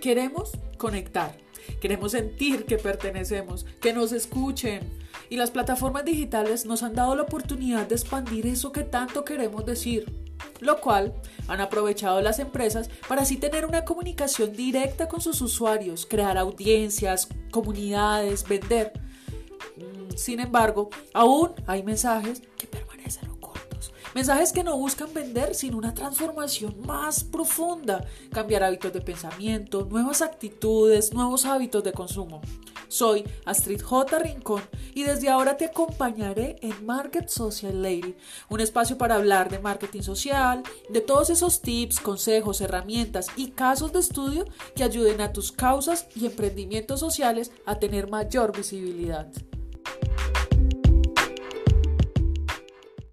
Queremos conectar, queremos sentir que pertenecemos, que nos escuchen. Y las plataformas digitales nos han dado la oportunidad de expandir eso que tanto queremos decir, lo cual han aprovechado las empresas para así tener una comunicación directa con sus usuarios, crear audiencias, comunidades, vender. Mm, sin embargo, aún hay mensajes que. Mensajes que no buscan vender, sino una transformación más profunda, cambiar hábitos de pensamiento, nuevas actitudes, nuevos hábitos de consumo. Soy Astrid J. Rincón y desde ahora te acompañaré en Market Social Lady, un espacio para hablar de marketing social, de todos esos tips, consejos, herramientas y casos de estudio que ayuden a tus causas y emprendimientos sociales a tener mayor visibilidad.